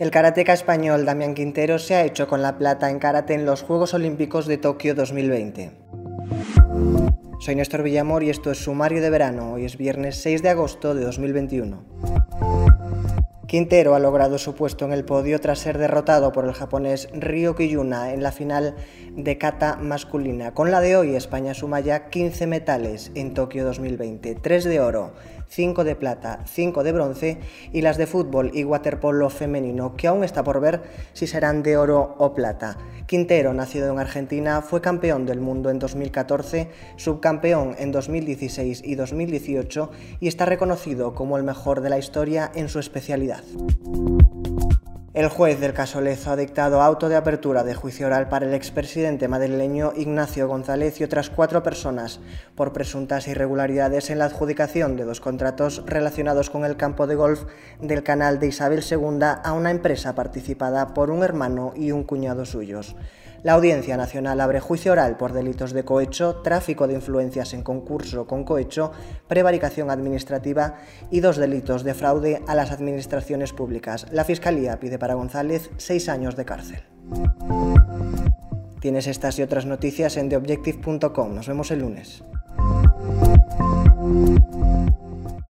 El karateca español Damián Quintero se ha hecho con la plata en karate en los Juegos Olímpicos de Tokio 2020. Soy Néstor Villamor y esto es Sumario de Verano. Hoy es viernes 6 de agosto de 2021. Quintero ha logrado su puesto en el podio tras ser derrotado por el japonés Ryo Kiyuna en la final de kata masculina. Con la de hoy, España suma ya 15 metales en Tokio 2020, 3 de oro, 5 de plata, 5 de bronce y las de fútbol y waterpolo femenino, que aún está por ver si serán de oro o plata. Quintero, nacido en Argentina, fue campeón del mundo en 2014, subcampeón en 2016 y 2018 y está reconocido como el mejor de la historia en su especialidad. El juez del caso Lezo ha dictado auto de apertura de juicio oral para el expresidente madrileño Ignacio González y otras cuatro personas por presuntas irregularidades en la adjudicación de dos contratos relacionados con el campo de golf del canal de Isabel II a una empresa participada por un hermano y un cuñado suyos. La Audiencia Nacional abre juicio oral por delitos de cohecho, tráfico de influencias en concurso con cohecho, prevaricación administrativa y dos delitos de fraude a las administraciones públicas. La Fiscalía pide para González seis años de cárcel. Tienes estas y otras noticias en theobjective.com. Nos vemos el lunes.